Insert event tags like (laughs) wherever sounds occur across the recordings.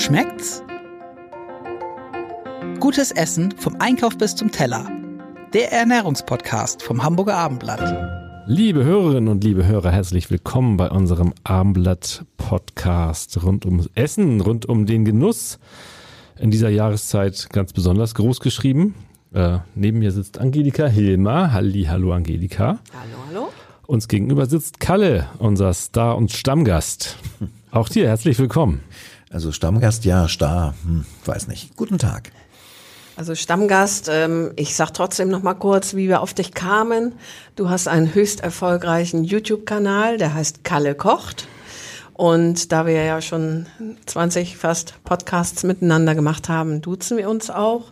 Schmeckt's? Gutes Essen vom Einkauf bis zum Teller. Der Ernährungspodcast vom Hamburger Abendblatt. Liebe Hörerinnen und liebe Hörer, herzlich willkommen bei unserem Abendblatt-Podcast rund ums Essen, rund um den Genuss. In dieser Jahreszeit ganz besonders groß geschrieben. Äh, neben mir sitzt Angelika Hilmer. Halli, hallo Angelika. Hallo, hallo. Uns gegenüber sitzt Kalle, unser Star- und Stammgast. Auch dir herzlich willkommen. Also Stammgast, ja, Star, hm, weiß nicht. Guten Tag. Also Stammgast, ähm, ich sag trotzdem noch mal kurz, wie wir auf dich kamen. Du hast einen höchst erfolgreichen YouTube-Kanal, der heißt Kalle kocht. Und da wir ja schon 20 fast Podcasts miteinander gemacht haben, duzen wir uns auch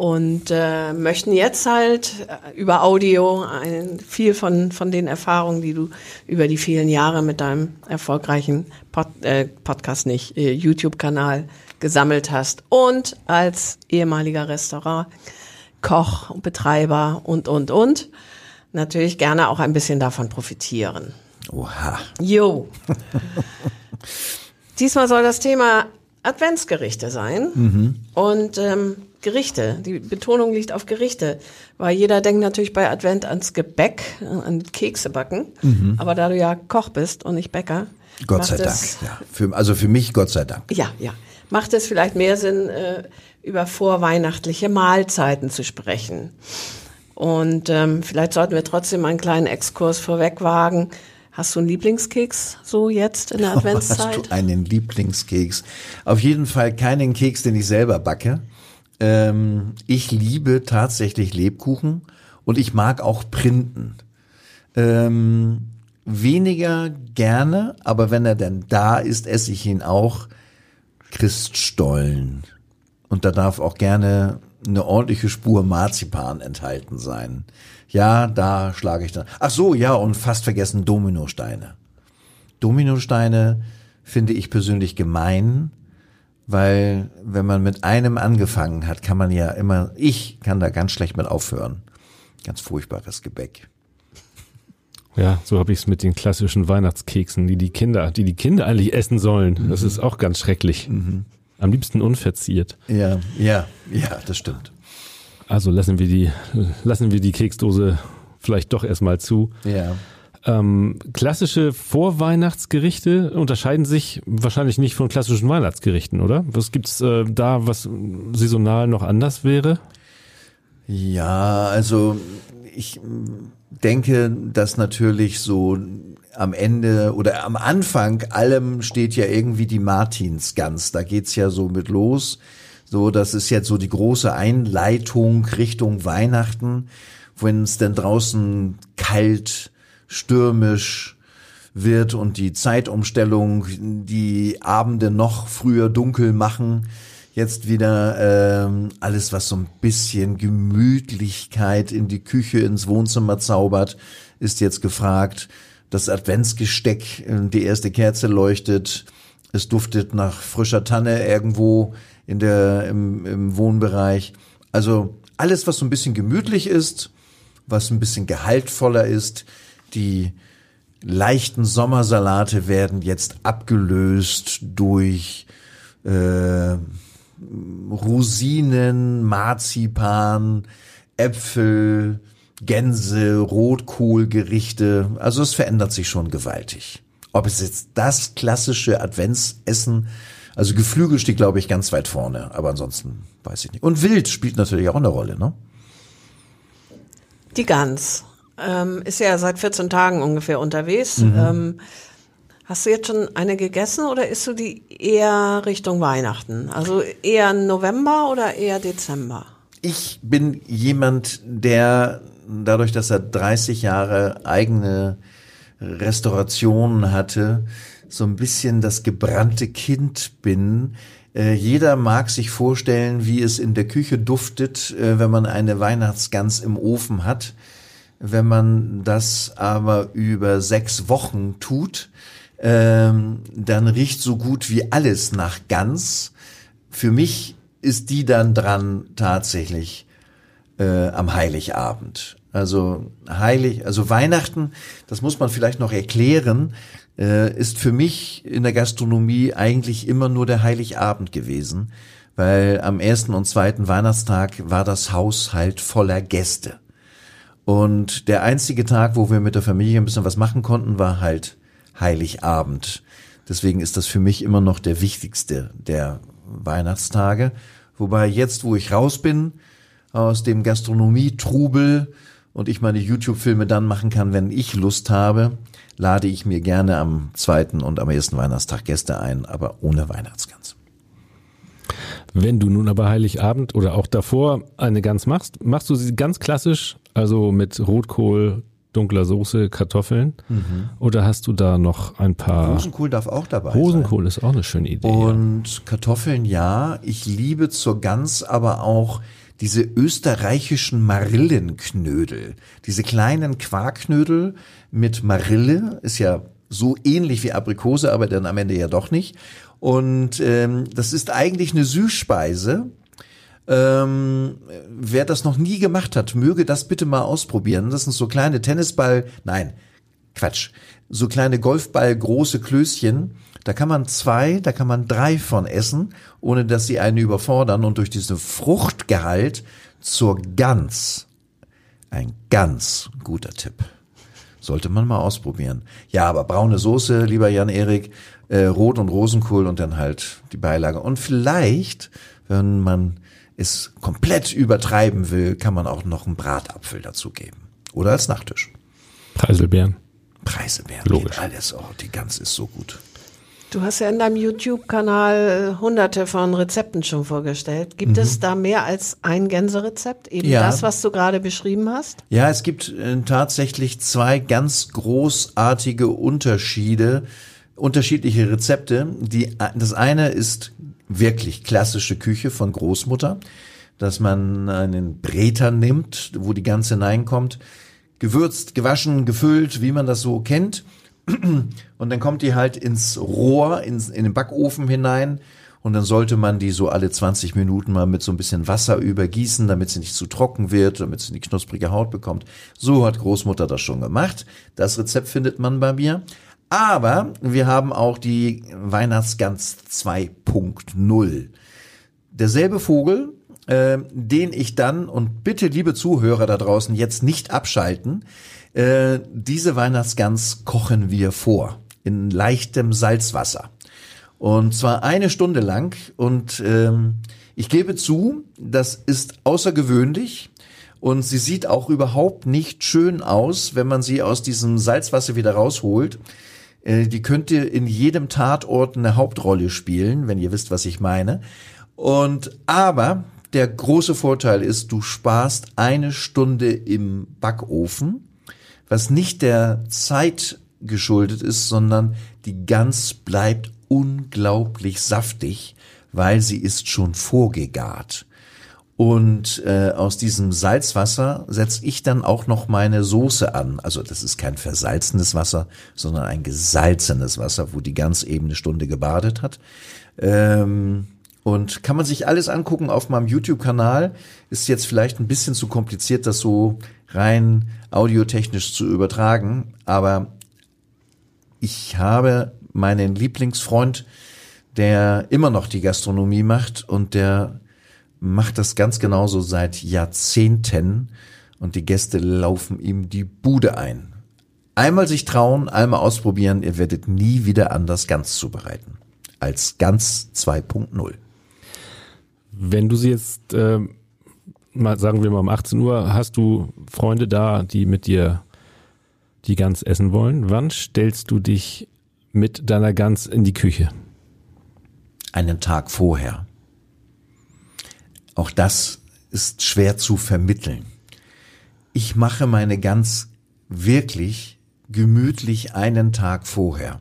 und äh, möchten jetzt halt äh, über Audio ein, viel von, von den Erfahrungen, die du über die vielen Jahre mit deinem erfolgreichen Pod, äh, Podcast, nicht äh, YouTube-Kanal gesammelt hast und als ehemaliger Restaurant, Koch, Betreiber und, und, und natürlich gerne auch ein bisschen davon profitieren. Oha. Jo. Diesmal soll das Thema Adventsgerichte sein. Mhm. Und ähm, Gerichte, die Betonung liegt auf Gerichte, weil jeder denkt natürlich bei Advent ans Gebäck, an Kekse backen. Mhm. Aber da du ja Koch bist und nicht Bäcker, Gott sei Dank. es- Ja. Für, also für mich Gott sei Dank. ja, ja. Macht es vielleicht mehr Sinn, äh, über vorweihnachtliche Mahlzeiten zu sprechen. Und ähm, vielleicht sollten wir trotzdem einen kleinen Exkurs vorweg wagen. Hast du einen Lieblingskeks so jetzt in der (laughs) Hast Adventszeit? du einen Lieblingskeks? Auf jeden Fall keinen Keks, den ich selber backe. Ähm, ich liebe tatsächlich Lebkuchen und ich mag auch Printen. Ähm, weniger gerne, aber wenn er denn da ist, esse ich ihn auch. Christstollen. Und da darf auch gerne eine ordentliche Spur Marzipan enthalten sein. Ja, da schlage ich dann. Ach so, ja, und fast vergessen Dominosteine. Dominosteine finde ich persönlich gemein, weil wenn man mit einem angefangen hat, kann man ja immer, ich kann da ganz schlecht mit aufhören. Ganz furchtbares Gebäck. Ja, so habe ich es mit den klassischen Weihnachtskeksen, die die Kinder, die die Kinder eigentlich essen sollen. Das ist auch ganz schrecklich. Am liebsten unverziert. Ja, ja, ja, das stimmt. Also lassen wir die, lassen wir die Keksdose vielleicht doch erstmal zu. Ja. Ähm, klassische Vorweihnachtsgerichte unterscheiden sich wahrscheinlich nicht von klassischen Weihnachtsgerichten, oder? Was gibt's äh, da, was saisonal noch anders wäre? Ja, also ich denke, dass natürlich so am Ende oder am Anfang allem steht ja irgendwie die Martinsgans. Da geht's ja so mit los. So, das ist jetzt so die große Einleitung Richtung Weihnachten, wenn es denn draußen kalt, stürmisch wird und die Zeitumstellung die Abende noch früher dunkel machen. Jetzt wieder ähm, alles, was so ein bisschen Gemütlichkeit in die Küche, ins Wohnzimmer zaubert, ist jetzt gefragt. Das Adventsgesteck, äh, die erste Kerze leuchtet. Es duftet nach frischer Tanne irgendwo in der, im, im Wohnbereich. Also alles, was so ein bisschen gemütlich ist, was ein bisschen gehaltvoller ist. Die leichten Sommersalate werden jetzt abgelöst durch äh, Rosinen, Marzipan, Äpfel, Gänse, Rotkohlgerichte. Also es verändert sich schon gewaltig. Ob es jetzt das klassische Adventsessen, also Geflügel steht, glaube ich, ganz weit vorne, aber ansonsten weiß ich nicht. Und Wild spielt natürlich auch eine Rolle, ne? Die Gans ähm, ist ja seit 14 Tagen ungefähr unterwegs. Ähm, hast du jetzt schon eine gegessen oder isst du die eher Richtung Weihnachten? Also eher November oder eher Dezember? Ich bin jemand, der dadurch, dass er 30 Jahre eigene Restaurationen hatte, so ein bisschen das gebrannte Kind bin. Äh, jeder mag sich vorstellen, wie es in der Küche duftet, äh, wenn man eine Weihnachtsgans im Ofen hat. Wenn man das aber über sechs Wochen tut, ähm, dann riecht so gut wie alles nach Gans. Für mich ist die dann dran tatsächlich äh, am Heiligabend. Also heilig, also Weihnachten, das muss man vielleicht noch erklären. äh, ist für mich in der Gastronomie eigentlich immer nur der Heiligabend gewesen, weil am ersten und zweiten Weihnachtstag war das Haus halt voller Gäste. Und der einzige Tag, wo wir mit der Familie ein bisschen was machen konnten, war halt Heiligabend. Deswegen ist das für mich immer noch der wichtigste der Weihnachtstage. Wobei jetzt, wo ich raus bin aus dem Gastronomie-Trubel und ich meine YouTube-Filme dann machen kann, wenn ich Lust habe, lade ich mir gerne am zweiten und am ersten Weihnachtstag Gäste ein, aber ohne Weihnachtsgans. Wenn du nun aber Heiligabend oder auch davor eine Gans machst, machst du sie ganz klassisch, also mit Rotkohl, dunkler Soße, Kartoffeln? Mhm. Oder hast du da noch ein paar? Rosenkohl darf auch dabei Rosenkohl sein. ist auch eine schöne Idee. Und Kartoffeln ja. Ich liebe zur Gans aber auch diese österreichischen Marillenknödel. Diese kleinen Quarkknödel mit Marille ist ja so ähnlich wie Aprikose, aber dann am Ende ja doch nicht. Und ähm, das ist eigentlich eine Süßspeise. Ähm, wer das noch nie gemacht hat, möge das bitte mal ausprobieren. Das sind so kleine Tennisball, nein, Quatsch, so kleine Golfball große Klößchen. Da kann man zwei, da kann man drei von essen, ohne dass sie einen überfordern und durch diesen Fruchtgehalt zur Gans. Ein ganz guter Tipp. Sollte man mal ausprobieren. Ja, aber braune Soße, lieber Jan-Erik, äh, Rot und Rosenkohl und dann halt die Beilage. Und vielleicht, wenn man es komplett übertreiben will, kann man auch noch einen Bratapfel dazugeben. Oder als Nachtisch. Preiselbeeren. Preiselbeeren. Logisch. Alles, oh, die Gans ist so gut. Du hast ja in deinem YouTube-Kanal äh, hunderte von Rezepten schon vorgestellt. Gibt mhm. es da mehr als ein Gänserezept? Eben ja. das, was du gerade beschrieben hast? Ja, es gibt äh, tatsächlich zwei ganz großartige Unterschiede, unterschiedliche Rezepte. Die, das eine ist wirklich klassische Küche von Großmutter, dass man einen Breter nimmt, wo die Gans hineinkommt, gewürzt, gewaschen, gefüllt, wie man das so kennt und dann kommt die halt ins Rohr, ins, in den Backofen hinein. Und dann sollte man die so alle 20 Minuten mal mit so ein bisschen Wasser übergießen, damit sie nicht zu trocken wird, damit sie die knusprige Haut bekommt. So hat Großmutter das schon gemacht. Das Rezept findet man bei mir. Aber wir haben auch die Weihnachtsgans 2.0. Derselbe Vogel, äh, den ich dann, und bitte liebe Zuhörer da draußen, jetzt nicht abschalten, äh, diese Weihnachtsgans kochen wir vor in leichtem Salzwasser. Und zwar eine Stunde lang. Und ähm, ich gebe zu, das ist außergewöhnlich. Und sie sieht auch überhaupt nicht schön aus, wenn man sie aus diesem Salzwasser wieder rausholt. Äh, die könnte in jedem Tatort eine Hauptrolle spielen, wenn ihr wisst, was ich meine. Und aber der große Vorteil ist, du sparst eine Stunde im Backofen was nicht der Zeit geschuldet ist, sondern die Gans bleibt unglaublich saftig, weil sie ist schon vorgegart. Und äh, aus diesem Salzwasser setze ich dann auch noch meine Soße an. Also das ist kein versalzenes Wasser, sondern ein gesalzenes Wasser, wo die Gans eben eine Stunde gebadet hat. Ähm, und kann man sich alles angucken auf meinem YouTube-Kanal. Ist jetzt vielleicht ein bisschen zu kompliziert, das so rein audiotechnisch zu übertragen, aber ich habe meinen Lieblingsfreund, der immer noch die Gastronomie macht und der macht das ganz genauso seit Jahrzehnten und die Gäste laufen ihm die Bude ein. Einmal sich trauen, einmal ausprobieren, ihr werdet nie wieder anders ganz zubereiten. Als ganz 2.0. Wenn du sie jetzt äh, mal sagen wir mal um 18 Uhr, hast du Freunde da, die mit dir die Gans essen wollen. Wann stellst du dich mit deiner Gans in die Küche? Einen Tag vorher. Auch das ist schwer zu vermitteln. Ich mache meine Gans wirklich gemütlich einen Tag vorher.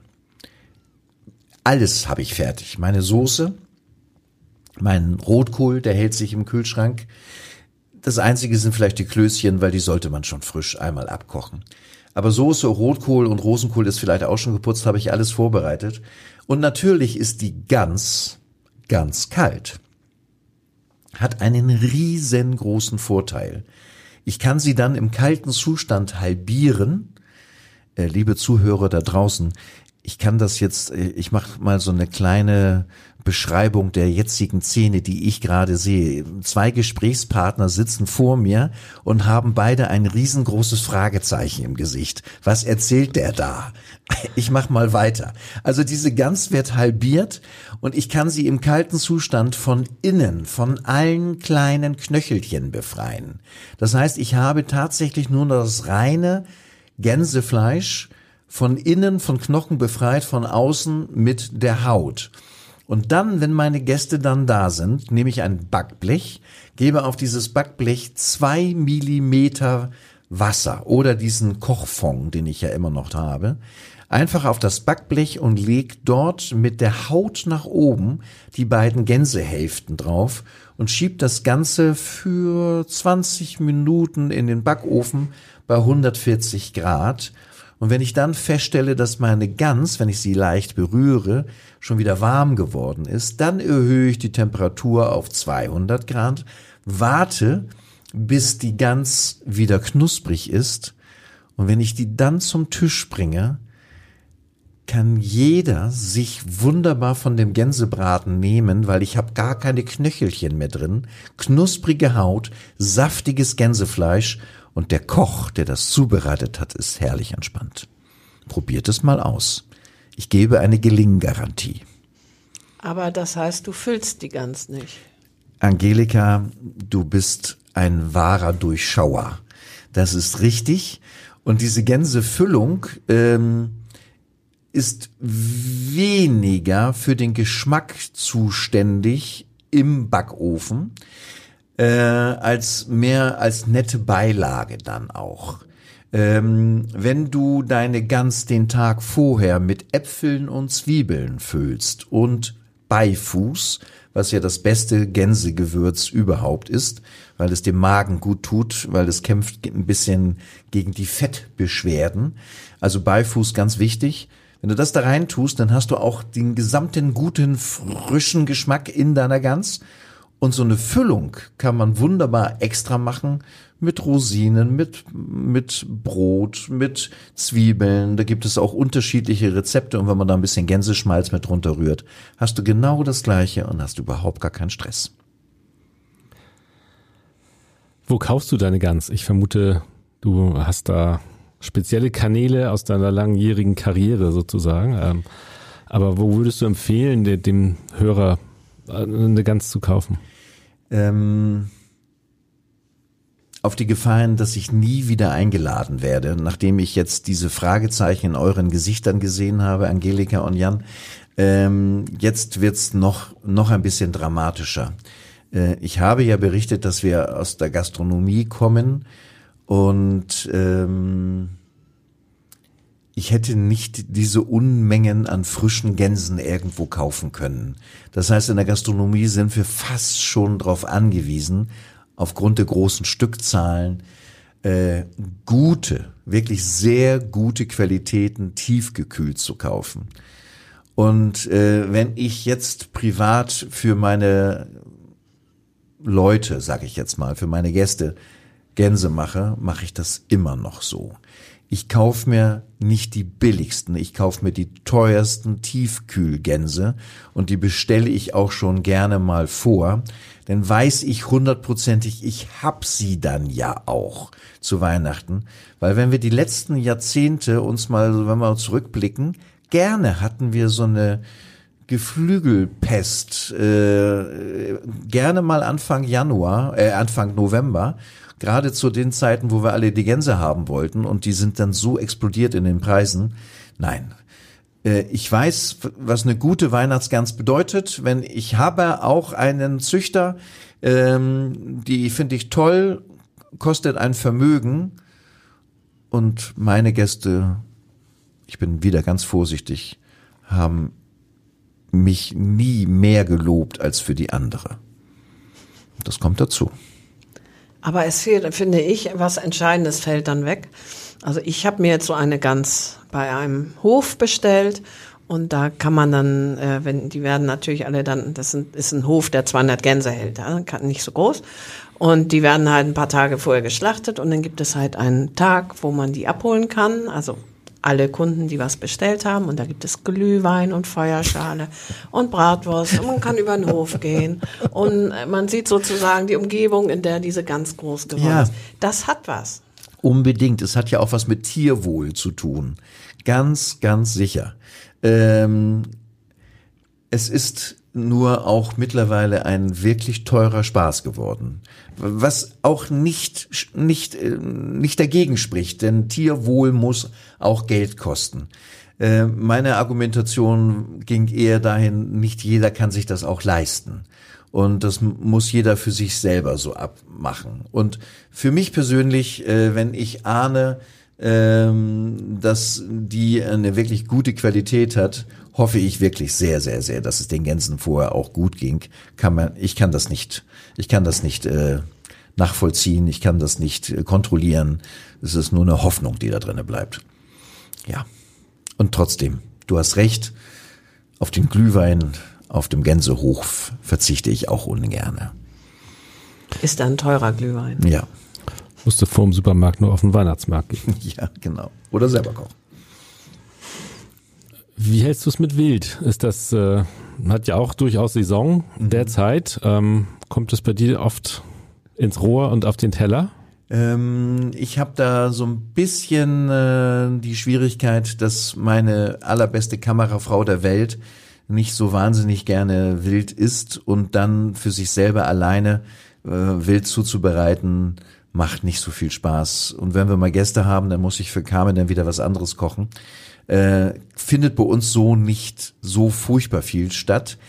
Alles habe ich fertig. Meine Soße, mein Rotkohl, der hält sich im Kühlschrank. Das einzige sind vielleicht die Klößchen, weil die sollte man schon frisch einmal abkochen. Aber Soße, Rotkohl und Rosenkohl ist vielleicht auch schon geputzt, habe ich alles vorbereitet. Und natürlich ist die ganz, ganz kalt. Hat einen riesengroßen Vorteil. Ich kann sie dann im kalten Zustand halbieren. Äh, liebe Zuhörer da draußen, ich kann das jetzt, ich mache mal so eine kleine Beschreibung der jetzigen Szene, die ich gerade sehe. Zwei Gesprächspartner sitzen vor mir und haben beide ein riesengroßes Fragezeichen im Gesicht. Was erzählt der da? Ich mach mal weiter. Also diese Gans wird halbiert und ich kann sie im kalten Zustand von innen, von allen kleinen Knöchelchen befreien. Das heißt, ich habe tatsächlich nur das reine Gänsefleisch von innen, von Knochen befreit, von außen mit der Haut. Und dann, wenn meine Gäste dann da sind, nehme ich ein Backblech, gebe auf dieses Backblech zwei Millimeter Wasser oder diesen Kochfond, den ich ja immer noch habe, einfach auf das Backblech und leg dort mit der Haut nach oben die beiden Gänsehälften drauf und schieb das Ganze für 20 Minuten in den Backofen bei 140 Grad. Und wenn ich dann feststelle, dass meine Gans, wenn ich sie leicht berühre, schon wieder warm geworden ist, dann erhöhe ich die Temperatur auf 200 Grad, warte, bis die Gans wieder knusprig ist. Und wenn ich die dann zum Tisch bringe, kann jeder sich wunderbar von dem Gänsebraten nehmen, weil ich habe gar keine Knöchelchen mehr drin, knusprige Haut, saftiges Gänsefleisch und der Koch, der das zubereitet hat, ist herrlich entspannt. Probiert es mal aus. Ich gebe eine Gelinggarantie. Aber das heißt, du füllst die Gans nicht. Angelika, du bist ein wahrer Durchschauer. Das ist richtig. Und diese Gänsefüllung ähm, ist weniger für den Geschmack zuständig im Backofen, äh, als mehr als nette Beilage dann auch. Ähm, wenn du deine Gans den Tag vorher mit Äpfeln und Zwiebeln füllst und Beifuß, was ja das beste Gänsegewürz überhaupt ist, weil es dem Magen gut tut, weil es kämpft ein bisschen gegen die Fettbeschwerden. Also Beifuß ganz wichtig. Wenn du das da rein tust, dann hast du auch den gesamten guten, frischen Geschmack in deiner Gans und so eine Füllung kann man wunderbar extra machen mit Rosinen, mit, mit Brot, mit Zwiebeln. Da gibt es auch unterschiedliche Rezepte und wenn man da ein bisschen Gänseschmalz mit drunter rührt, hast du genau das gleiche und hast überhaupt gar keinen Stress. Wo kaufst du deine Gans? Ich vermute, du hast da spezielle Kanäle aus deiner langjährigen Karriere sozusagen. Ähm, aber wo würdest du empfehlen, dem Hörer eine Gans zu kaufen? Ähm, auf die Gefahren, dass ich nie wieder eingeladen werde, nachdem ich jetzt diese Fragezeichen in euren Gesichtern gesehen habe, Angelika und Jan. Ähm, jetzt wird's noch, noch ein bisschen dramatischer. Äh, ich habe ja berichtet, dass wir aus der Gastronomie kommen und ähm, ich hätte nicht diese Unmengen an frischen Gänsen irgendwo kaufen können. Das heißt, in der Gastronomie sind wir fast schon darauf angewiesen, aufgrund der großen Stückzahlen, äh, gute, wirklich sehr gute Qualitäten tiefgekühlt zu kaufen. Und äh, wenn ich jetzt privat für meine Leute, sage ich jetzt mal, für meine Gäste Gänse mache, mache ich das immer noch so ich kaufe mir nicht die billigsten, ich kaufe mir die teuersten Tiefkühlgänse und die bestelle ich auch schon gerne mal vor, denn weiß ich hundertprozentig, ich hab sie dann ja auch zu Weihnachten, weil wenn wir die letzten Jahrzehnte uns mal, wenn wir zurückblicken, gerne hatten wir so eine Geflügelpest, äh, gerne mal Anfang Januar, äh, Anfang November gerade zu den Zeiten, wo wir alle die Gänse haben wollten und die sind dann so explodiert in den Preisen. Nein. Äh, ich weiß, was eine gute Weihnachtsgans bedeutet. Wenn ich habe auch einen Züchter, ähm, die finde ich toll, kostet ein Vermögen und meine Gäste, ich bin wieder ganz vorsichtig, haben mich nie mehr gelobt als für die andere. Das kommt dazu. Aber es fehlt, finde ich, was Entscheidendes fällt dann weg. Also ich habe mir jetzt so eine Gans bei einem Hof bestellt und da kann man dann, äh, wenn die werden natürlich alle dann, das ist ein Hof, der 200 Gänse hält, ja, nicht so groß. Und die werden halt ein paar Tage vorher geschlachtet und dann gibt es halt einen Tag, wo man die abholen kann. Also alle Kunden, die was bestellt haben. Und da gibt es Glühwein und Feuerschale und Bratwurst. Und man kann über den Hof gehen. Und man sieht sozusagen die Umgebung, in der diese ganz groß geworden Ja. ist. Das hat was. Unbedingt. Es hat ja auch was mit Tierwohl zu tun. Ganz, ganz sicher. Ähm, es ist nur auch mittlerweile ein wirklich teurer Spaß geworden. Was auch nicht, nicht, äh, nicht dagegen spricht, denn Tierwohl muss auch Geld kosten. Äh, Meine Argumentation ging eher dahin, nicht jeder kann sich das auch leisten. Und das muss jeder für sich selber so abmachen. Und für mich persönlich, äh, wenn ich ahne, ähm, dass die eine wirklich gute Qualität hat, hoffe ich wirklich sehr, sehr, sehr, dass es den Gänsen vorher auch gut ging. Kann man, ich kann das nicht, ich kann das nicht äh, nachvollziehen, ich kann das nicht äh, kontrollieren. Es ist nur eine Hoffnung, die da drinnen bleibt. Ja. Und trotzdem, du hast recht, auf den Glühwein, auf dem Gänsehof verzichte ich auch ungerne. Ist ein teurer Glühwein. Ja, Musste vor dem Supermarkt nur auf den Weihnachtsmarkt gehen. (laughs) ja, genau. Oder selber kochen. Wie hältst du es mit Wild? Ist das, äh, hat ja auch durchaus Saison derzeit. Ähm, kommt es bei dir oft ins Rohr und auf den Teller? Ähm, ich habe da so ein bisschen äh, die Schwierigkeit, dass meine allerbeste Kamerafrau der Welt nicht so wahnsinnig gerne wild isst und dann für sich selber alleine äh, wild zuzubereiten, macht nicht so viel Spaß. Und wenn wir mal Gäste haben, dann muss ich für Carmen dann wieder was anderes kochen. Äh, findet bei uns so nicht so furchtbar viel statt.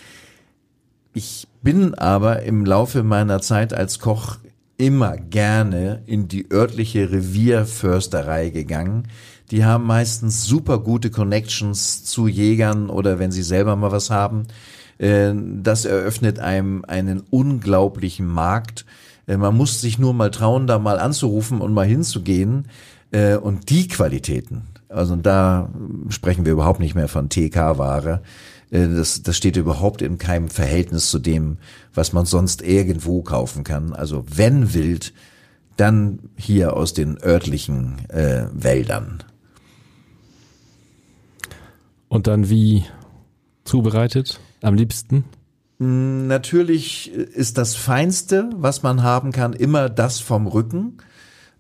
Ich bin aber im Laufe meiner Zeit als Koch immer gerne in die örtliche Revierförsterei gegangen. Die haben meistens super gute Connections zu Jägern oder wenn sie selber mal was haben. Äh, Das eröffnet einem einen unglaublichen Markt. Äh, Man muss sich nur mal trauen, da mal anzurufen und mal hinzugehen. Und die Qualitäten, also da sprechen wir überhaupt nicht mehr von TK-Ware. Äh, Das, das steht überhaupt in keinem Verhältnis zu dem, was man sonst irgendwo kaufen kann. Also wenn wild, dann hier aus den örtlichen äh, Wäldern. Und dann wie zubereitet? Am liebsten? Natürlich ist das Feinste, was man haben kann, immer das vom Rücken.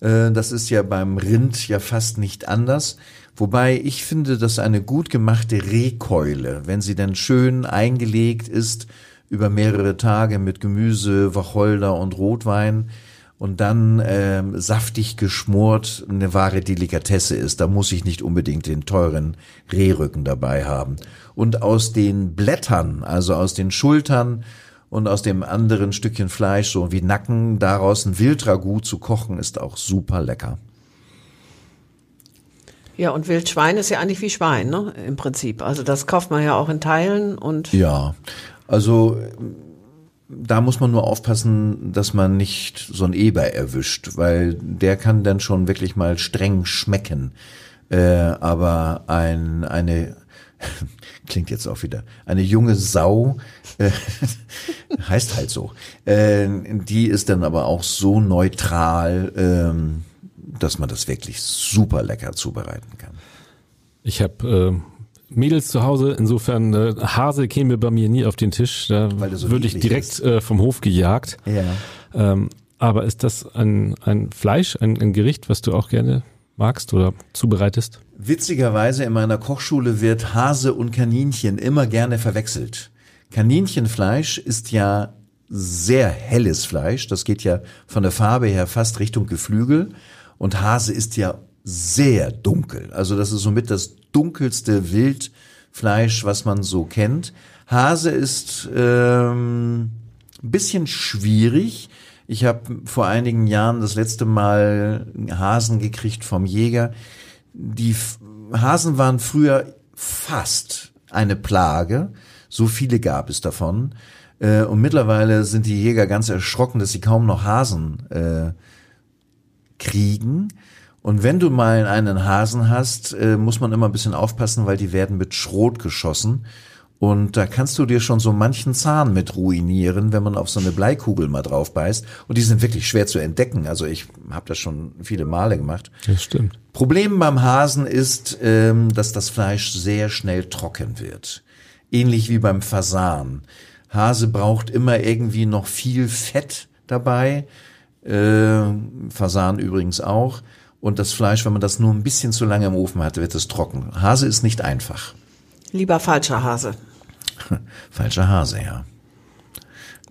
Äh, Das ist ja beim Rind ja fast nicht anders. Wobei ich finde, dass eine gut gemachte Rehkeule, wenn sie dann schön eingelegt ist, über mehrere Tage mit Gemüse, Wacholder und Rotwein und dann ähm, saftig geschmort eine wahre Delikatesse ist. Da muss ich nicht unbedingt den teuren Rehrücken dabei haben. Und aus den Blättern, also aus den Schultern und aus dem anderen Stückchen Fleisch, so wie Nacken, daraus ein Wildragout zu kochen, ist auch super lecker. Ja, und Wildschwein ist ja eigentlich wie Schwein, ne? Im Prinzip. Also das kauft man ja auch in Teilen und Ja, also ähm, da muss man nur aufpassen, dass man nicht so ein Eber erwischt, weil der kann dann schon wirklich mal streng schmecken. Äh, aber ein, eine, (laughs) klingt jetzt auch wieder, eine junge Sau, äh, (laughs) heißt halt so, äh, die ist dann aber auch so neutral, ähm, dass man das wirklich super lecker zubereiten kann. Ich habe äh, Mädels zu Hause, insofern äh, Hase käme bei mir nie auf den Tisch. Da so würde ich direkt äh, vom Hof gejagt. Ja. Ähm, aber ist das ein, ein Fleisch, ein, ein Gericht, was du auch gerne magst oder zubereitest? Witzigerweise in meiner Kochschule wird Hase und Kaninchen immer gerne verwechselt. Kaninchenfleisch ist ja sehr helles Fleisch, das geht ja von der Farbe her fast Richtung Geflügel und Hase ist ja sehr dunkel. Also das ist somit das dunkelste Wildfleisch, was man so kennt. Hase ist ähm, bisschen schwierig. Ich habe vor einigen Jahren das letzte Mal Hasen gekriegt vom Jäger. Die F- Hasen waren früher fast eine Plage. So viele gab es davon. Äh, Und mittlerweile sind die Jäger ganz erschrocken, dass sie kaum noch Hasen äh, kriegen. Und wenn du mal einen Hasen hast, äh, muss man immer ein bisschen aufpassen, weil die werden mit Schrot geschossen. Und da kannst du dir schon so manchen Zahn mit ruinieren, wenn man auf so eine Bleikugel mal drauf beißt. Und die sind wirklich schwer zu entdecken. Also ich habe das schon viele Male gemacht. Das stimmt. Problem beim Hasen ist, ähm, dass das Fleisch sehr schnell trocken wird. Ähnlich wie beim Fasan. Hase braucht immer irgendwie noch viel Fett dabei. Äh, Fasan übrigens auch. Und das Fleisch, wenn man das nur ein bisschen zu lange im Ofen hat, wird es trocken. Hase ist nicht einfach. Lieber falscher Hase. (laughs) Falscher Hase, ja.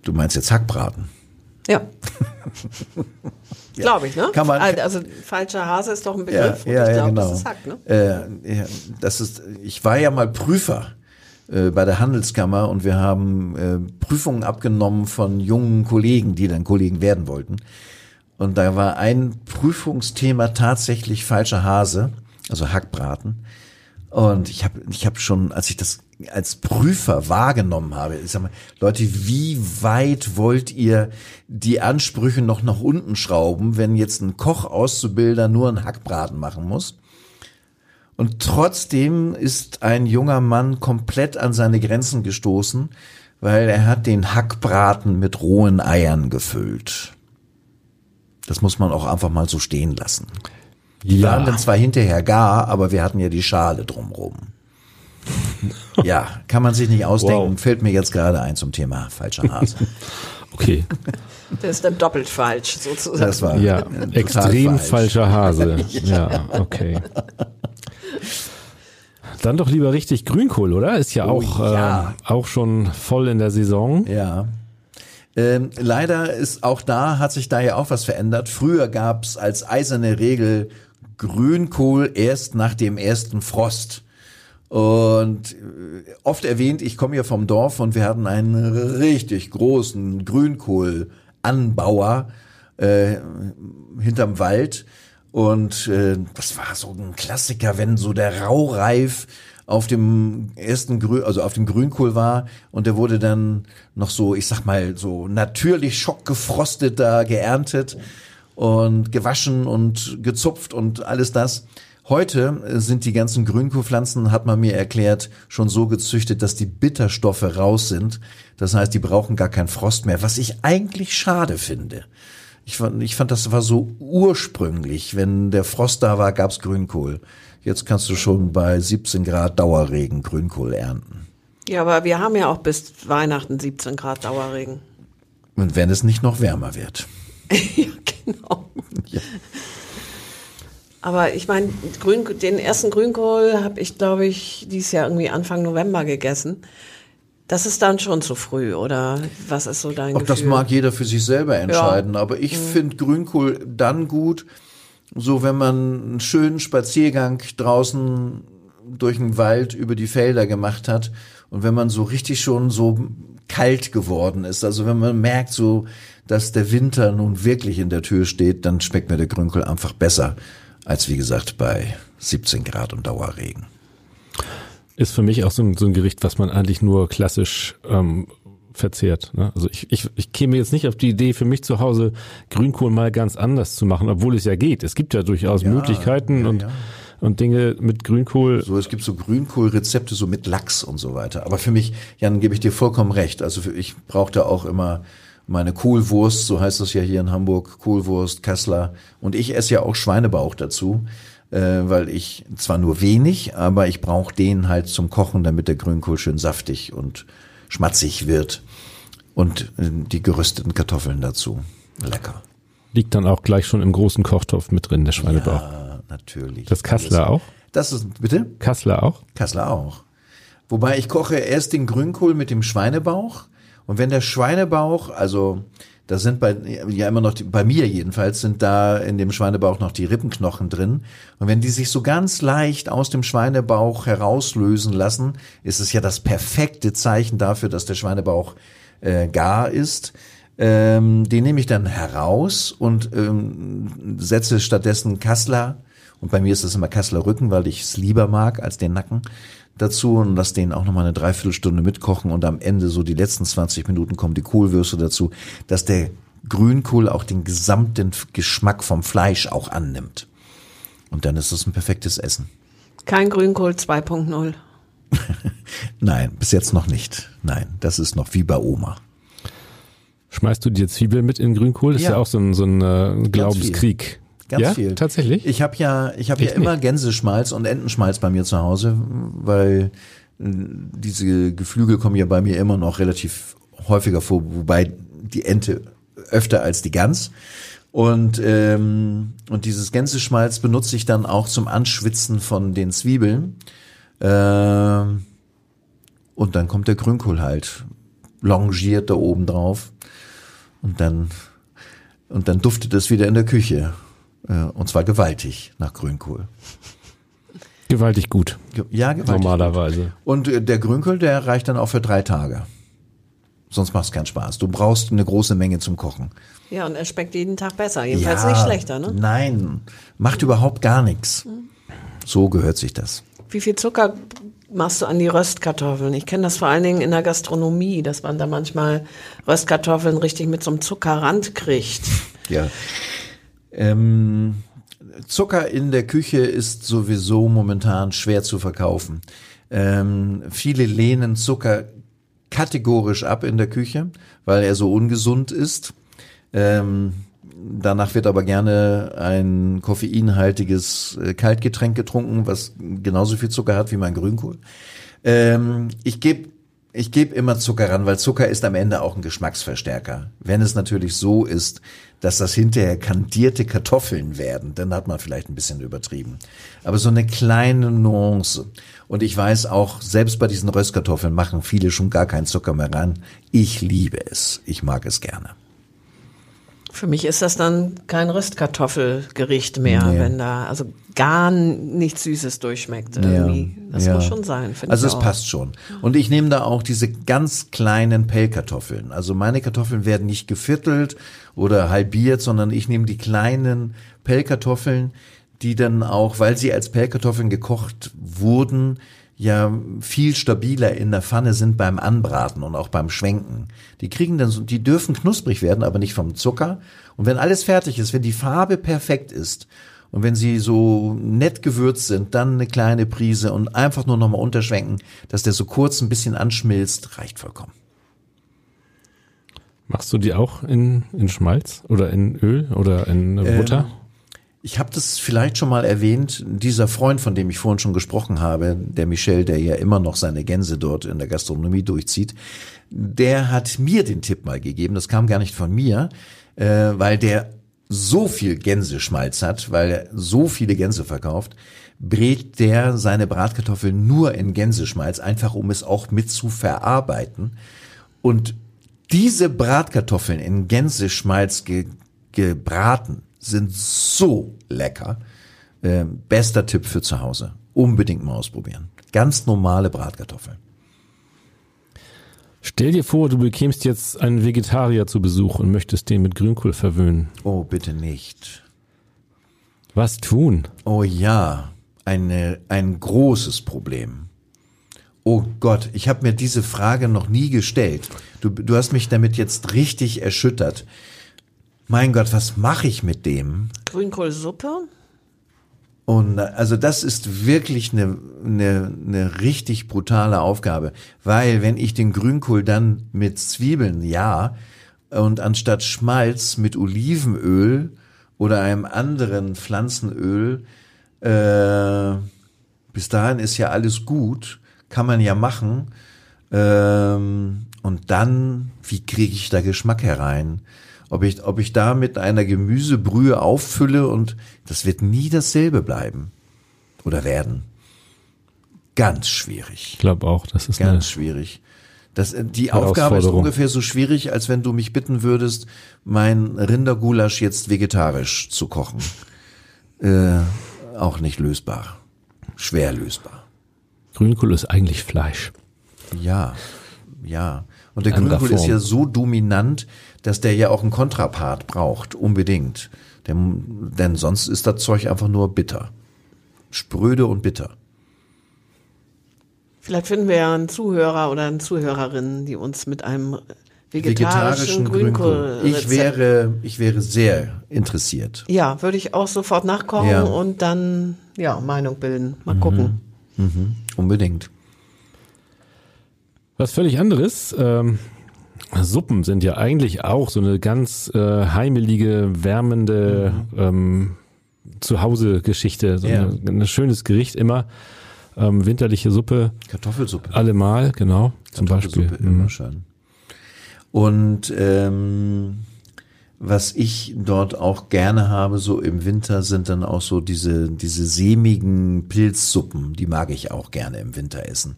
Du meinst jetzt Hackbraten? Ja. (laughs) Glaube ich, ne? Kann man- also falscher Hase ist doch ein Begriff. und ja, ich ja, glaube, genau. das ist Hack, ne? Äh, ja, das ist, ich war ja mal Prüfer äh, bei der Handelskammer und wir haben äh, Prüfungen abgenommen von jungen Kollegen, die dann Kollegen werden wollten. Und da war ein Prüfungsthema tatsächlich falscher Hase, also Hackbraten. Und ich habe ich hab schon, als ich das als Prüfer wahrgenommen habe, ich sag mal, Leute, wie weit wollt ihr die Ansprüche noch nach unten schrauben, wenn jetzt ein Kochauszubilder nur einen Hackbraten machen muss? Und trotzdem ist ein junger Mann komplett an seine Grenzen gestoßen, weil er hat den Hackbraten mit rohen Eiern gefüllt. Das muss man auch einfach mal so stehen lassen. Die waren dann zwar hinterher gar, aber wir hatten ja die Schale drumrum. (laughs) Ja, kann man sich nicht ausdenken, Wow. fällt mir jetzt gerade ein zum Thema falscher Hase. (laughs) Okay. Das ist dann doppelt falsch, sozusagen. Das war Ja, (laughs) extrem falsch. falscher Hase. Ja, okay. Dann doch lieber richtig Grünkohl, oder? Ist ja Oh, auch, ja. Äh, auch schon voll in der Saison. Ja. Ähm, leider ist auch da, hat sich da ja auch was verändert. Früher gab's als eiserne Regel Grünkohl erst nach dem ersten Frost. Und äh, oft erwähnt, ich komme ja vom Dorf und wir hatten einen richtig großen Grünkohlanbauer äh, hinterm Wald. Und äh, das war so ein Klassiker, wenn so der Raureif auf dem ersten Grün, also auf dem Grünkohl war und der wurde dann noch so, ich sag mal, so natürlich schockgefrostet da geerntet und gewaschen und gezupft und alles das. Heute sind die ganzen Grünkohlpflanzen, hat man mir erklärt, schon so gezüchtet, dass die Bitterstoffe raus sind. Das heißt, die brauchen gar keinen Frost mehr, was ich eigentlich schade finde. Ich fand, ich fand, das war so ursprünglich. Wenn der Frost da war, gab's Grünkohl. Jetzt kannst du schon bei 17 Grad Dauerregen Grünkohl ernten. Ja, aber wir haben ja auch bis Weihnachten 17 Grad Dauerregen. Und wenn es nicht noch wärmer wird. (laughs) ja, genau. Ja. Aber ich meine, den ersten Grünkohl habe ich, glaube ich, dieses Jahr irgendwie Anfang November gegessen. Das ist dann schon zu früh, oder was ist so dein Auch das Gefühl? mag jeder für sich selber entscheiden. Aber ich finde Grünkohl dann gut, so wenn man einen schönen Spaziergang draußen durch den Wald über die Felder gemacht hat und wenn man so richtig schon so kalt geworden ist, also wenn man merkt so, dass der Winter nun wirklich in der Tür steht, dann schmeckt mir der Grünkohl einfach besser als wie gesagt bei 17 Grad und Dauerregen. Ist für mich auch so ein, so ein Gericht, was man eigentlich nur klassisch ähm, verzehrt. Ne? Also ich, ich, ich käme jetzt nicht auf die Idee, für mich zu Hause Grünkohl mal ganz anders zu machen, obwohl es ja geht. Es gibt ja durchaus Möglichkeiten ja, und, ja. und Dinge mit Grünkohl. So, es gibt so Grünkohlrezepte so mit Lachs und so weiter. Aber für mich, Jan, gebe ich dir vollkommen recht. Also für, ich brauchte auch immer meine Kohlwurst, so heißt das ja hier in Hamburg, Kohlwurst, Kassler. Und ich esse ja auch Schweinebauch dazu, äh, weil ich zwar nur wenig, aber ich brauche den halt zum Kochen, damit der Grünkohl schön saftig und schmatzig wird. Und äh, die gerösteten Kartoffeln dazu. Lecker. Liegt dann auch gleich schon im großen Kochtopf mit drin, der Schweinebauch. Ja, natürlich. Das Kassler auch? Das ist, bitte? Kassler auch? Kassler auch. Wobei ich koche erst den Grünkohl mit dem Schweinebauch und wenn der Schweinebauch, also da sind bei ja immer noch die, bei mir jedenfalls sind da in dem Schweinebauch noch die Rippenknochen drin und wenn die sich so ganz leicht aus dem Schweinebauch herauslösen lassen, ist es ja das perfekte Zeichen dafür, dass der Schweinebauch äh, gar ist. Ähm, den nehme ich dann heraus und ähm, setze stattdessen Kassler und bei mir ist es immer Kassler Rücken, weil ich es lieber mag als den Nacken dazu und lass den auch nochmal eine Dreiviertelstunde mitkochen und am Ende so die letzten 20 Minuten kommen die Kohlwürste dazu, dass der Grünkohl auch den gesamten Geschmack vom Fleisch auch annimmt. Und dann ist es ein perfektes Essen. Kein Grünkohl 2.0. (laughs) Nein, bis jetzt noch nicht. Nein, das ist noch wie bei Oma. Schmeißt du dir Zwiebel mit in Grünkohl? Das ist Ja. ja auch so ein, so ein äh, Glaubenskrieg. Ganz ja? viel. Tatsächlich? Ich habe ja, ich habe ja immer nicht. Gänseschmalz und Entenschmalz bei mir zu Hause, weil äh, diese Geflügel kommen ja bei mir immer noch relativ häufiger vor, wobei die Ente öfter als die Gans. Und, ähm, und dieses Gänseschmalz benutze ich dann auch zum Anschwitzen von den Zwiebeln. Ähm, und dann kommt der Grünkohl halt longiert da oben drauf. Und dann, und dann duftet es wieder in der Küche. Äh, Und zwar gewaltig nach Grünkohl. Gewaltig gut. Ja, gewaltig. Normalerweise. Und äh, der Grünkohl, der reicht dann auch für drei Tage. Sonst macht es keinen Spaß. Du brauchst eine große Menge zum Kochen. Ja, und er schmeckt jeden Tag besser. Jedenfalls nicht schlechter, ne? Nein, macht überhaupt gar nichts. So gehört sich das. Wie viel Zucker machst du an die Röstkartoffeln? Ich kenne das vor allen Dingen in der Gastronomie, dass man da manchmal Röstkartoffeln richtig mit so einem Zuckerrand kriegt. Ja. Ähm, Zucker in der Küche ist sowieso momentan schwer zu verkaufen. Ähm, viele lehnen Zucker kategorisch ab in der Küche, weil er so ungesund ist. Ähm, danach wird aber gerne ein koffeinhaltiges äh, Kaltgetränk getrunken, was genauso viel Zucker hat wie mein Grünkohl. Ähm, ich gebe ich geb immer Zucker ran, weil Zucker ist am Ende auch ein Geschmacksverstärker. Wenn es natürlich so ist, dass das hinterher kandierte Kartoffeln werden, dann hat man vielleicht ein bisschen übertrieben. Aber so eine kleine Nuance. Und ich weiß auch, selbst bei diesen Röstkartoffeln machen viele schon gar keinen Zucker mehr ran. Ich liebe es. Ich mag es gerne. Für mich ist das dann kein Röstkartoffelgericht mehr, Nee. wenn da also gar nichts Süßes durchschmeckt irgendwie. das ja. muss schon sein, Also es auch. passt schon. Und ich nehme da auch diese ganz kleinen Pellkartoffeln. Also meine Kartoffeln werden nicht geviertelt oder halbiert, sondern ich nehme die kleinen Pellkartoffeln, die dann auch, weil sie als Pellkartoffeln gekocht wurden, ja viel stabiler in der Pfanne sind beim Anbraten und auch beim Schwenken. Die kriegen dann so, die dürfen knusprig werden, aber nicht vom Zucker. Und wenn alles fertig ist, wenn die Farbe perfekt ist und wenn sie so nett gewürzt sind, dann eine kleine Prise und einfach nur nochmal unterschwenken, dass der so kurz ein bisschen anschmilzt, reicht vollkommen. Machst du die auch in, in Schmalz oder in Öl oder in äh, Butter? Ich habe das vielleicht schon mal erwähnt, dieser Freund, von dem ich vorhin schon gesprochen habe, der Michel, der ja immer noch seine Gänse dort in der Gastronomie durchzieht, der hat mir den Tipp mal gegeben, das kam gar nicht von mir, äh, weil der so viel Gänseschmalz hat, weil er so viele Gänse verkauft, brät der seine Bratkartoffeln nur in Gänseschmalz, einfach um es auch mit zu verarbeiten. Und diese Bratkartoffeln in Gänseschmalz ge gebraten sind so lecker. Ähm, bester Tipp für zu Hause. Unbedingt mal ausprobieren. Ganz normale Bratkartoffeln. Stell dir vor, du bekämst jetzt einen Vegetarier zu Besuch und möchtest den mit Grünkohl verwöhnen. Oh, bitte nicht. Was tun? Oh ja, eine, ein großes Problem. Oh Gott, ich habe mir diese Frage noch nie gestellt. Du, du hast mich damit jetzt richtig erschüttert. Mein Gott, was mache ich mit dem? Grünkohlsuppe? Und also das ist wirklich eine, eine, eine richtig brutale Aufgabe, weil wenn ich den Grünkohl dann mit Zwiebeln, ja, und anstatt Schmalz mit Olivenöl oder einem anderen Pflanzenöl, äh, bis dahin ist ja alles gut, kann man ja machen. Ähm, und dann, wie kriege ich da Geschmack herein? Ob ich, ob ich da mit einer Gemüsebrühe auffülle und das wird nie dasselbe bleiben oder werden. Ganz schwierig. Ich glaube auch, das ist Ganz schwierig. Das, äh, die Aufgabe ist ungefähr so schwierig, als wenn du mich bitten würdest, mein Rindergulasch jetzt vegetarisch zu kochen. Äh, auch nicht lösbar. Schwer lösbar. Grünkohl ist eigentlich Fleisch. Ja, ja. Und der Grünkohl ist ja so dominant, dass der ja auch einen Kontrapart braucht, unbedingt. Denn, denn sonst ist das Zeug einfach nur bitter. Spröde und bitter. Vielleicht finden wir ja einen Zuhörer oder eine Zuhörerin, die uns mit einem vegetarischen, Grünkohl. Ich wäre, ich wäre sehr interessiert. Ja, würde ich auch sofort nachkochen Ja. und dann ja Meinung bilden. Mal gucken. Unbedingt. Was völlig anderes. Ähm, Suppen sind ja eigentlich auch so eine ganz äh, heimelige, wärmende ähm, Zuhause-Geschichte. So Ja. ein schönes Gericht immer. Ähm, winterliche Suppe, Kartoffelsuppe. allemal, genau. Zum Beispiel. Kartoffelsuppe, Mhm. immer schön. Und ähm, was ich dort auch gerne habe, so im Winter, sind dann auch so diese, diese sämigen Pilzsuppen. Die mag ich auch gerne im Winter essen.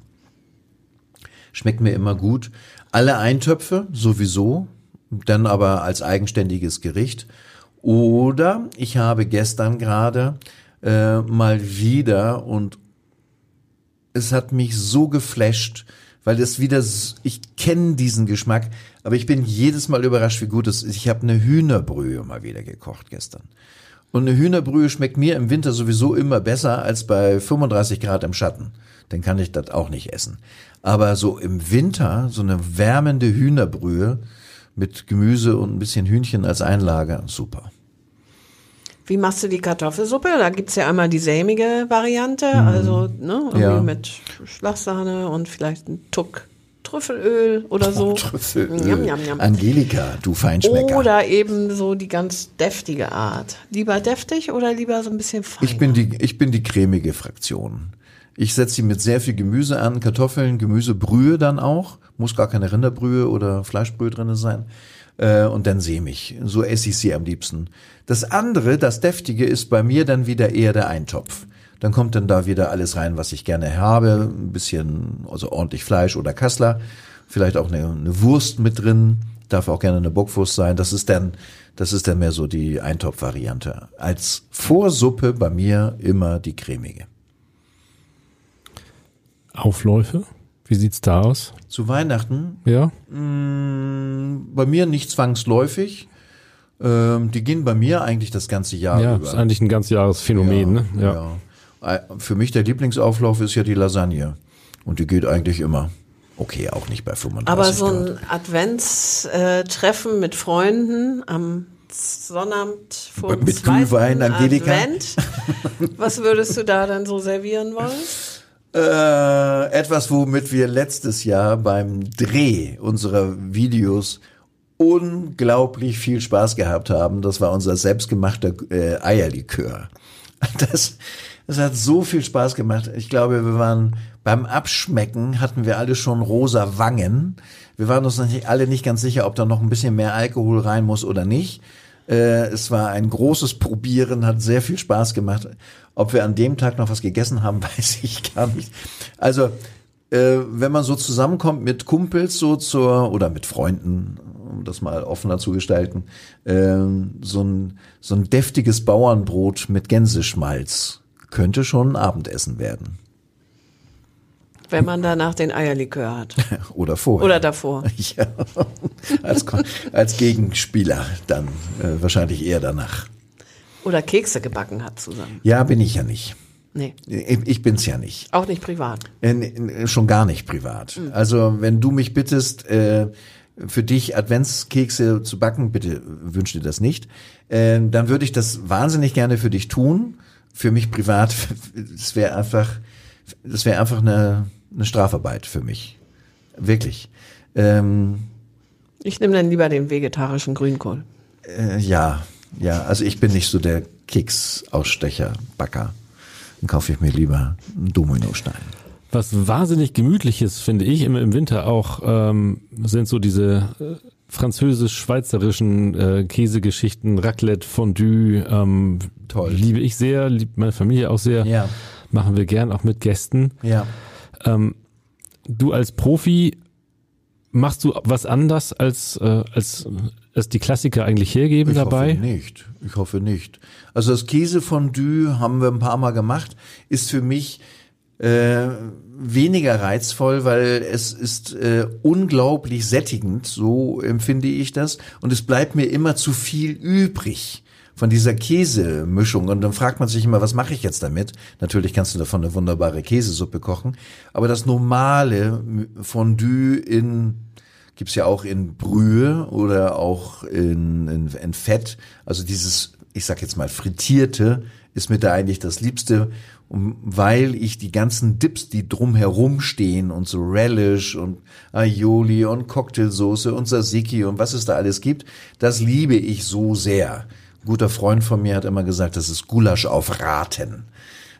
Schmeckt mir immer gut. Alle Eintöpfe sowieso, dann aber als eigenständiges Gericht. Oder ich habe gestern gerade äh, mal wieder und es hat mich so geflasht, weil es wieder, ich kenne diesen Geschmack, aber ich bin jedes Mal überrascht, wie gut es ist. Ich habe eine Hühnerbrühe mal wieder gekocht gestern. Und eine Hühnerbrühe schmeckt mir im Winter sowieso immer besser als bei 35 Grad im Schatten. Dann kann ich das auch nicht essen. Aber so im Winter, so eine wärmende Hühnerbrühe mit Gemüse und ein bisschen Hühnchen als Einlage, super. Wie machst du die Kartoffelsuppe? Da gibt's ja einmal die sämige Variante, also ne, Ja. mit Schlagsahne und vielleicht ein Tuck Trüffelöl oder so. Trüffelöl. Yum, yum, yum. Angelika, du Feinschmecker. Oder eben so die ganz deftige Art. Lieber deftig oder lieber so ein bisschen fein? Ich bin die, ich bin die cremige Fraktion. Ich setze sie mit sehr viel Gemüse an, Kartoffeln, Gemüsebrühe dann auch. Muss gar keine Rinderbrühe oder Fleischbrühe drinne sein. Äh, und dann sämig. So esse ich sie am liebsten. Das andere, das Deftige, ist bei mir dann wieder eher der Eintopf. Dann kommt dann da wieder alles rein, was ich gerne habe. Ein bisschen, also ordentlich Fleisch oder Kassler. Vielleicht auch eine, eine Wurst mit drin. Darf auch gerne eine Bockwurst sein. Das ist dann, das ist dann mehr so die Eintopf-Variante. Als Vorsuppe bei mir immer die cremige. Aufläufe? Wie sieht's da aus? Zu Weihnachten Ja? bei mir nicht zwangsläufig. Ähm, die gehen bei mir eigentlich das ganze Jahr Ja, über. ist eigentlich ein ganz Jahresphänomen, ne? Ja. ja. Für mich der Lieblingsauflauf ist ja die Lasagne. Und die geht eigentlich immer. Okay, auch nicht bei 35 Aber so ein Adventstreffen mit Freunden am Sonnabend vor dem Mit Glühwein, Angelika? Advent. Was würdest du da dann so servieren wollen? Äh, etwas, womit wir letztes Jahr beim Dreh unserer Videos unglaublich viel Spaß gehabt haben. Das war unser selbstgemachter äh, Eierlikör. (laughs) Das, das hat so viel Spaß gemacht. Ich glaube, wir waren beim Abschmecken hatten wir alle schon rosa Wangen. Wir waren uns nicht, alle nicht ganz sicher, ob da noch ein bisschen mehr Alkohol rein muss oder nicht. Äh, es war ein großes Probieren, hat sehr viel Spaß gemacht. Ob wir an dem Tag noch was gegessen haben, (laughs) weiß ich gar nicht. Also, äh, wenn man so zusammenkommt mit Kumpels so zur oder mit Freunden, um das mal offener zu gestalten, äh, so ein so ein deftiges Bauernbrot mit Gänseschmalz könnte schon ein Abendessen werden Wenn man danach den Eierlikör hat. (laughs) oder vorher. Oder davor. (laughs) ja, als als Gegenspieler dann äh, wahrscheinlich eher danach. Oder Kekse gebacken hat zusammen. Ja, bin ich ja nicht. Nee, Ich bin's ja nicht. auch nicht privat. Äh, Schon gar nicht privat. Also wenn du mich bittest, äh, für dich Adventskekse zu backen, bitte wünsch dir das nicht, äh, dann würde ich das wahnsinnig gerne für dich tun. Für mich privat, (laughs) das wäre einfach, das wäre einfach eine, eine Strafarbeit für mich. Wirklich. Ähm, Ich nehme dann lieber den vegetarischen Grünkohl. äh, ja, ja, also ich bin nicht so der Keksausstecher, Backer. Dann kaufe ich mir lieber einen Dominostein. Was wahnsinnig gemütliches, finde ich, im, im Winter auch, ähm, sind so diese äh, französisch-schweizerischen äh, Käsegeschichten, Raclette, Fondue, ähm, Toll. liebe ich sehr, liebt meine Familie auch sehr, Ja. machen wir gern auch mit Gästen. Ja. Ähm, du als Profi machst du was anders als äh, als als die Klassiker eigentlich hergeben Ich dabei? hoffe nicht. Ich hoffe nicht. Also das Käsefondue haben wir ein paar Mal gemacht, ist für mich äh, weniger reizvoll, weil es ist äh, unglaublich sättigend, so empfinde ich das. Und es bleibt mir immer zu viel übrig von dieser Käsemischung. Und dann fragt man sich immer, was mache ich jetzt damit? Natürlich kannst du davon eine wunderbare Käsesuppe kochen. Aber das normale Fondue in gibt's ja auch in Brühe oder auch in, in, in Fett. Also dieses, ich sag jetzt mal, frittierte ist mir da eigentlich das Liebste. Weil ich die ganzen Dips, die drumherum stehen und so Relish und Aioli und Cocktailsoße und Tzatziki und was es da alles gibt, das liebe ich so sehr. Guter Freund von mir hat immer gesagt, das ist Gulasch auf Raten.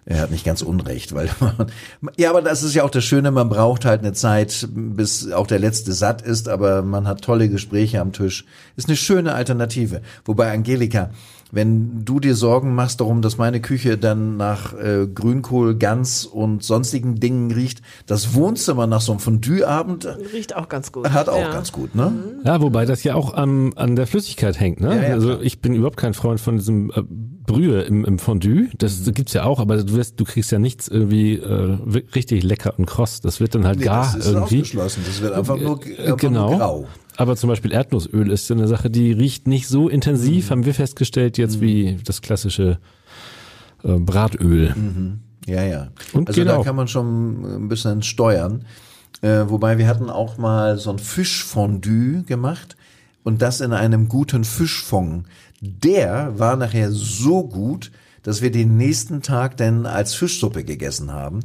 Er hat nicht ganz unrecht, weil man, ja, aber das ist ja auch das Schöne, man braucht halt eine Zeit, bis auch der letzte satt ist, aber man hat tolle Gespräche am Tisch. Ist eine schöne Alternative. Wobei Angelika, wenn du dir Sorgen machst darum, dass meine Küche dann nach äh, Grünkohl, Gans und sonstigen Dingen riecht, das Wohnzimmer nach so einem Fondue-Abend Riecht auch ganz gut. hat auch ja. ganz gut, ne? Ja, wobei das ja auch am, an der Flüssigkeit hängt. Ne? Ja, ja, also ich bin überhaupt kein Freund von diesem äh, Brühe im, im Fondue. Das Mhm. gibt's ja auch, aber du, wirst, du kriegst ja nichts irgendwie äh, richtig lecker und kross. Das wird dann halt Nee, gar das ist irgendwie. ausgeschlossen. Das wird einfach nur, Äh, einfach genau. nur grau. Aber zum Beispiel Erdnussöl ist eine Sache, die riecht nicht so intensiv, Mhm. haben wir festgestellt, jetzt wie das klassische äh, Bratöl. Ja, ja. Und also genau. da kann man schon ein bisschen steuern. Äh, wobei wir hatten auch mal so ein Fischfondue gemacht und das in einem guten Fischfond. Der war nachher so gut, dass wir den nächsten Tag dann als Fischsuppe gegessen haben.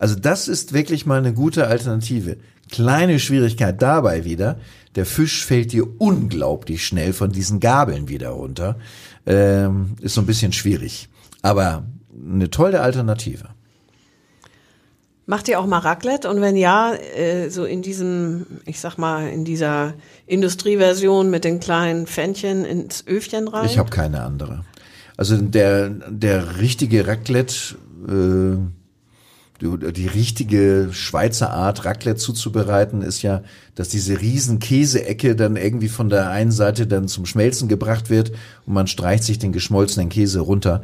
Also das ist wirklich mal eine gute Alternative. Kleine Schwierigkeit dabei wieder. Der Fisch fällt dir unglaublich schnell von diesen Gabeln wieder runter. Ähm, ist so ein bisschen schwierig. Aber eine tolle Alternative. Macht ihr auch mal Raclette? Und wenn ja, äh, so in diesem, ich sag mal, in dieser Industrieversion mit den kleinen Pfännchen ins Öfchen rein? Ich habe keine andere. Also der, der richtige Raclette, äh, die, die richtige Schweizer Art, Raclette zuzubereiten, ist ja, dass diese riesen Käseecke dann irgendwie von der einen Seite dann zum Schmelzen gebracht wird und man streicht sich den geschmolzenen Käse runter.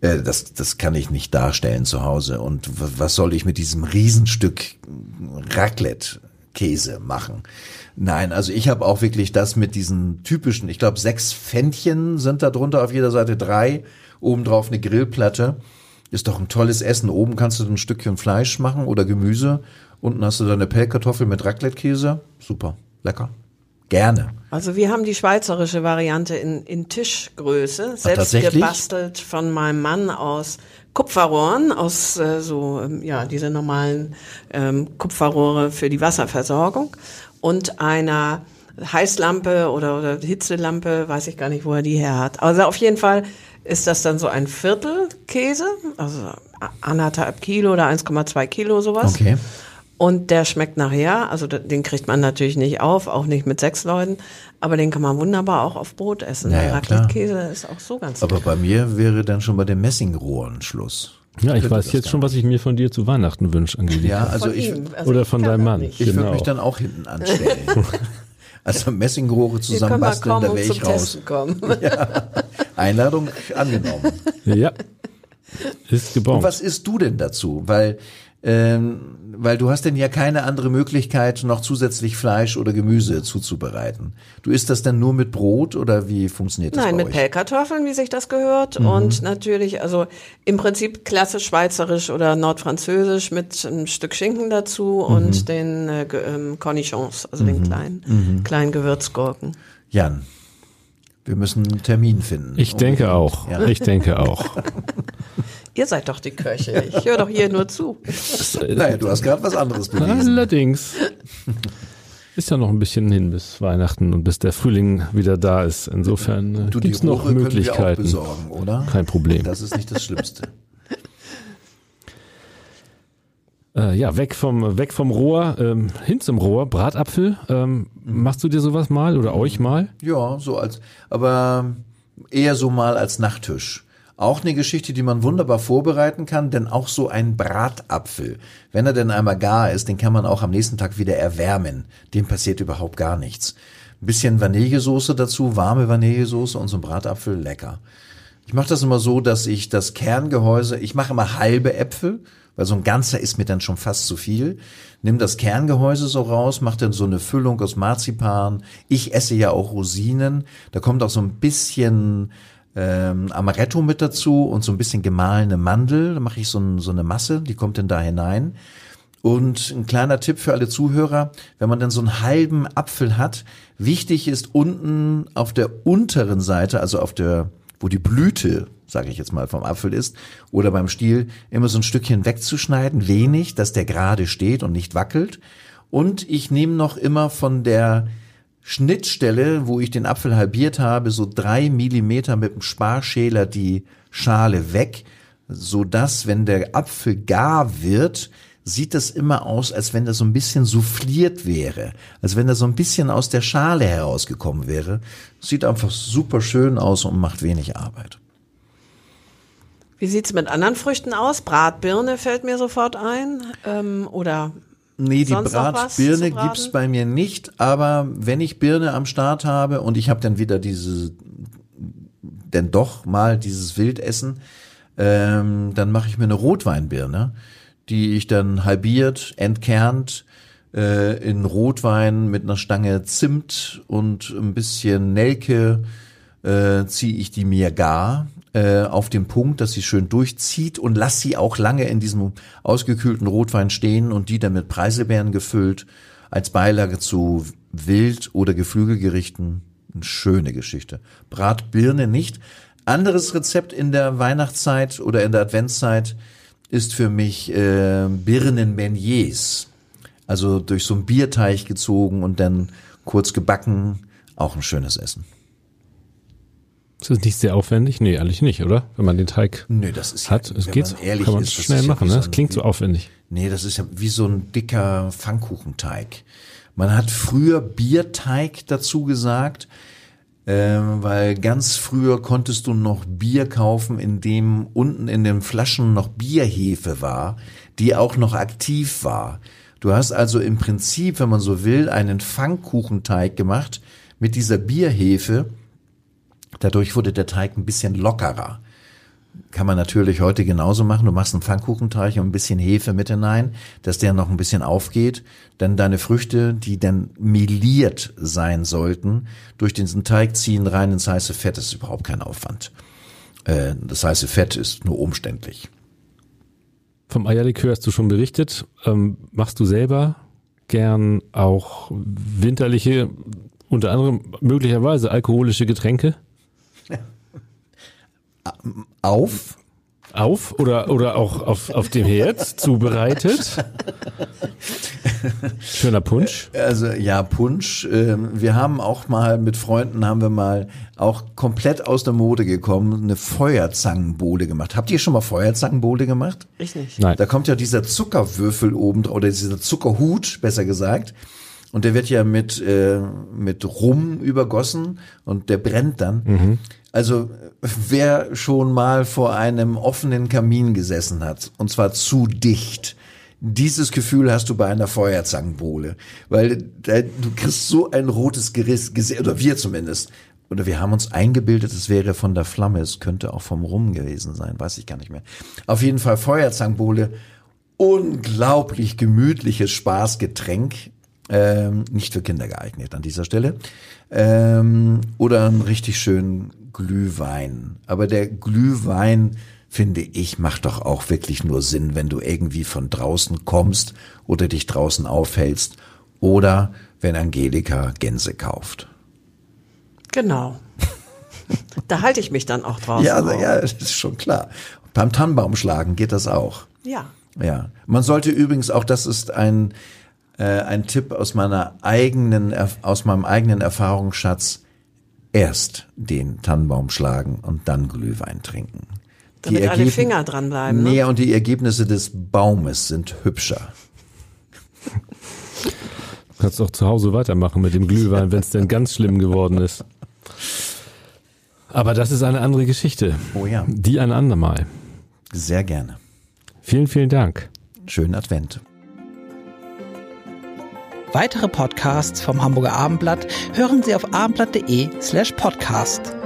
Äh, das, das kann ich nicht darstellen zu Hause. Und was soll ich mit diesem Riesenstück Raclette Käse machen? Nein, also ich habe auch wirklich das mit diesen typischen, ich glaube sechs Pfännchen sind da drunter auf jeder Seite drei, obendrauf eine Grillplatte. Ist doch ein tolles Essen. Oben kannst du ein Stückchen Fleisch machen oder Gemüse. Unten hast du deine Pellkartoffel mit Raclette-Käse. Super, lecker. Gerne. Also wir haben die schweizerische Variante in, in Tischgröße, selbst tatsächlich? gebastelt von meinem Mann aus Kupferrohren, aus äh, so, ähm, ja, diese normalen ähm, Kupferrohre für die Wasserversorgung und einer Heißlampe oder, oder Hitzelampe, weiß ich gar nicht, wo er die her hat. Also auf jeden Fall ist das dann so ein Viertel Käse, also anderthalb Kilo oder 1,2 Kilo sowas. Okay. Und der schmeckt nachher, also den kriegt man natürlich nicht auf, auch nicht mit sechs Leuten, aber den kann man wunderbar auch auf Brot essen. Ja, der ja, klar. Raclette-Käse ist auch so ganz Aber bei mir wäre dann schon bei den Messingrohren Schluss. Ja, ich weiß das jetzt schon, was ich mir von dir zu Weihnachten wünsche, Angelika. Ja, also Von ich. Also Oder ich von deinem Mann. nicht. ich würde Genau. mich dann auch hinten anstellen. (laughs) also Messingrohre Ihr zusammen könnt mal basteln, kommen da und wäre ich raus. Kommen. (laughs) Einladung angenommen. Ja. Ist Und gebongt. was isst du denn dazu? Weil, ähm, weil du hast denn ja keine andere Möglichkeit, noch zusätzlich Fleisch oder Gemüse zuzubereiten. Du isst das denn nur mit Brot oder wie funktioniert das Nein, bei mit euch? Pellkartoffeln, wie sich das gehört. Mhm. Und natürlich, also im Prinzip klassisch schweizerisch oder nordfranzösisch mit einem Stück Schinken dazu Mhm. und den äh, ähm, Cornichons, also den kleinen, Mhm. kleinen Gewürzgurken. Jan, wir müssen einen Termin finden. Ich denke auch. Ja. Ich denke auch. (laughs) Ihr seid doch die Köche. Ich höre doch hier nur zu. Naja, du hast gerade was anderes (laughs) bewiesen. Allerdings. Ist ja noch ein bisschen hin bis Weihnachten und bis der Frühling wieder da ist. Insofern äh, Du, die gibt's noch Möglichkeiten. besorgen, oder? Kein Problem. Das ist nicht das Schlimmste. Äh, ja, weg vom, weg vom Rohr, ähm, hin zum Rohr, Bratapfel. Ähm, Machst du dir sowas mal oder euch mal? Ja, so als, aber eher so mal als Nachttisch. Auch eine Geschichte, die man wunderbar vorbereiten kann, denn auch so ein Bratapfel, wenn er denn einmal gar ist, den kann man auch am nächsten Tag wieder erwärmen. Dem passiert überhaupt gar nichts. Ein bisschen Vanillesoße dazu, warme Vanillesoße und so ein Bratapfel, lecker. Ich mache das immer so, dass ich das Kerngehäuse, ich mache immer halbe Äpfel, weil so ein ganzer ist mir dann schon fast zu viel. Nimm das Kerngehäuse so raus, mach dann so eine Füllung aus Marzipan. Ich esse ja auch Rosinen. Da kommt auch so ein bisschen ähm, Amaretto mit dazu und so ein bisschen gemahlene Mandel. Da mache ich so, ein, so eine Masse, die kommt dann da hinein. Und ein kleiner Tipp für alle Zuhörer, wenn man dann so einen halben Apfel hat, wichtig ist unten auf der unteren Seite, also auf der wo die Blüte, sage ich jetzt mal, vom Apfel ist, oder beim Stiel immer so ein Stückchen wegzuschneiden, wenig, dass der gerade steht und nicht wackelt. Und ich nehme noch immer von der Schnittstelle, wo ich den Apfel halbiert habe, so drei Millimeter mit dem Sparschäler die Schale weg, so dass, wenn der Apfel gar wird, sieht das immer aus, als wenn das so ein bisschen souffliert wäre, als wenn das so ein bisschen aus der Schale herausgekommen wäre. Sieht einfach super schön aus und macht wenig Arbeit. Wie sieht's mit anderen Früchten aus? Bratbirne fällt mir sofort ein. Ähm, oder Nee, die Bratbirne gibt's bei mir nicht, aber wenn ich Birne am Start habe und ich habe dann wieder diese, denn doch mal dieses Wildessen, ähm, dann mache ich mir eine Rotweinbirne, die ich dann halbiert, entkernt, äh, in Rotwein mit einer Stange Zimt und ein bisschen Nelke äh, ziehe ich die mir gar äh, auf den Punkt, dass sie schön durchzieht und lass sie auch lange in diesem ausgekühlten Rotwein stehen und die dann mit Preiselbeeren gefüllt als Beilage zu Wild- oder Geflügelgerichten. Eine schöne Geschichte. Bratbirne nicht. Anderes Rezept in der Weihnachtszeit oder in der Adventszeit ist für mich äh, Birnen-Beignets. Also durch so einen Bierteig gezogen und dann kurz gebacken. Auch ein schönes Essen. Ist das nicht sehr aufwendig? Nee, eigentlich nicht, oder? Wenn man den Teig Nee, das ist hat. ja, Es geht, ehrlich kann man ist, schnell ja machen, wie ne? Das klingt so aufwendig. Nee, das ist ja wie so ein dicker Pfannkuchenteig. Man hat früher Bierteig dazu gesagt, ähm, weil ganz früher konntest du noch Bier kaufen, in dem unten in den Flaschen noch Bierhefe war, die auch noch aktiv war. Du hast also im Prinzip, wenn man so will, einen Pfannkuchenteig gemacht mit dieser Bierhefe. Dadurch wurde der Teig ein bisschen lockerer. Kann man natürlich heute genauso machen. Du machst einen Pfannkuchenteig und ein bisschen Hefe mit hinein, dass der noch ein bisschen aufgeht. Dann deine Früchte, die dann meliert sein sollten, durch diesen Teig ziehen rein ins heiße Fett. Das ist überhaupt kein Aufwand. Äh, Das heiße Fett ist nur umständlich. Vom Eierlikör hast du schon berichtet. Ähm, machst du selber gern auch winterliche, unter anderem möglicherweise alkoholische Getränke Auf? auf oder, oder auch auf, auf dem Herd zubereitet? Schöner Punsch. Also ja, Punsch. ähm, Wir haben auch mal mit Freunden haben wir mal auch komplett aus der Mode gekommen, eine Feuerzangenbowle gemacht. Habt ihr schon mal Feuerzangenbowle gemacht? ich nicht. Nein. Da kommt ja dieser Zuckerwürfel oben dra- oder dieser Zuckerhut, besser gesagt. Und der wird ja mit, äh, mit Rum übergossen und der brennt dann. Also wer schon mal vor einem offenen Kamin gesessen hat, und zwar zu dicht, dieses Gefühl hast du bei einer Feuerzangenbowle. Weil da, du kriegst so ein rotes Geriss, oder wir zumindest. Oder wir haben uns eingebildet, es wäre von der Flamme, es könnte auch vom Rum gewesen sein, weiß ich gar nicht mehr. Auf jeden Fall Feuerzangenbowle, unglaublich gemütliches Spaßgetränk. Ähm, nicht für Kinder geeignet an dieser Stelle. Ähm, oder einen richtig schönen Glühwein. Aber der Glühwein, finde ich, macht doch auch wirklich nur Sinn, wenn du irgendwie von draußen kommst oder dich draußen aufhältst oder wenn Angelika Gänse kauft. Genau. da halte ich mich dann auch draußen. Ja, also, auf. ja, das ist schon klar. Beim Tannenbaumschlagen geht das auch. ja. Ja, man sollte übrigens auch, das ist ein äh, ein Tipp aus meiner eigenen aus meinem eigenen Erfahrungsschatz: erst den Tannenbaum schlagen und dann Glühwein trinken. Die Damit alle Ergebn- Finger dranbleiben. Nee, Ne? und die Ergebnisse des Baumes sind hübscher. Du kannst auch zu Hause weitermachen mit dem Glühwein, wenn es denn ganz schlimm geworden ist. Aber das ist eine andere Geschichte. Oh ja, Die ein andermal. sehr gerne. Vielen, vielen Dank. Schönen Advent. Weitere Podcasts vom Hamburger Abendblatt hören Sie auf abendblatt.de slash podcast.